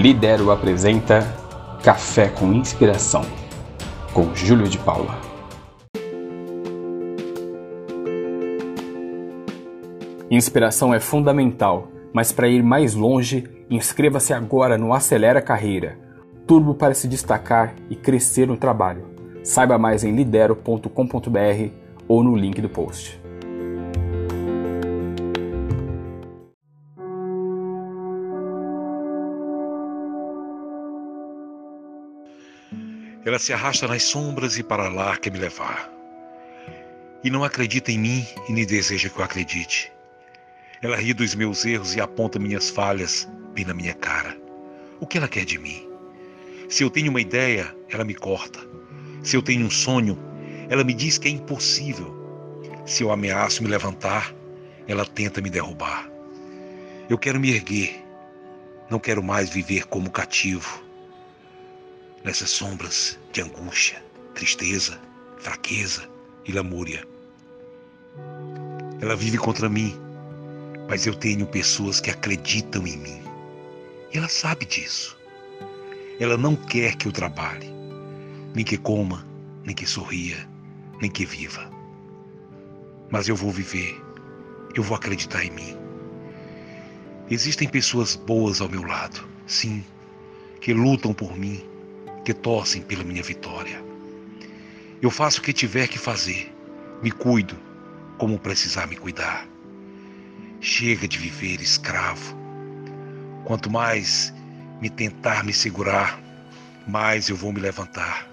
Lidero apresenta Café com Inspiração, com Júlio de Paula. Inspiração é fundamental, mas para ir mais longe, inscreva-se agora no Acelera Carreira turbo para se destacar e crescer no trabalho. Saiba mais em lidero.com.br ou no link do post. Ela se arrasta nas sombras e para lá quer me levar. E não acredita em mim e nem deseja que eu acredite. Ela ri dos meus erros e aponta minhas falhas bem na minha cara. O que ela quer de mim? Se eu tenho uma ideia, ela me corta. Se eu tenho um sonho, ela me diz que é impossível. Se eu ameaço me levantar, ela tenta me derrubar. Eu quero me erguer. Não quero mais viver como cativo nessas sombras de angústia, tristeza, fraqueza e lamúria. Ela vive contra mim, mas eu tenho pessoas que acreditam em mim. E ela sabe disso. Ela não quer que eu trabalhe, nem que coma, nem que sorria, nem que viva. Mas eu vou viver, eu vou acreditar em mim. Existem pessoas boas ao meu lado, sim, que lutam por mim, que torcem pela minha vitória. Eu faço o que tiver que fazer, me cuido como precisar me cuidar. Chega de viver escravo. Quanto mais me tentar me segurar, mais eu vou me levantar.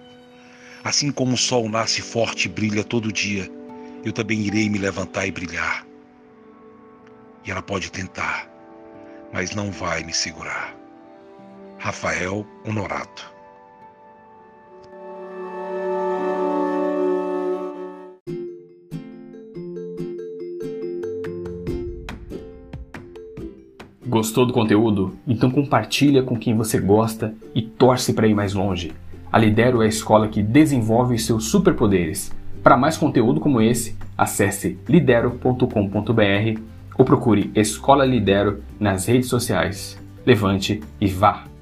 Assim como o sol nasce forte e brilha todo dia, eu também irei me levantar e brilhar. E ela pode tentar, mas não vai me segurar. Rafael Honorato Gostou do conteúdo? Então compartilha com quem você gosta e torce para ir mais longe. A Lidero é a escola que desenvolve os seus superpoderes. Para mais conteúdo como esse, acesse lidero.com.br ou procure Escola Lidero nas redes sociais. Levante e vá!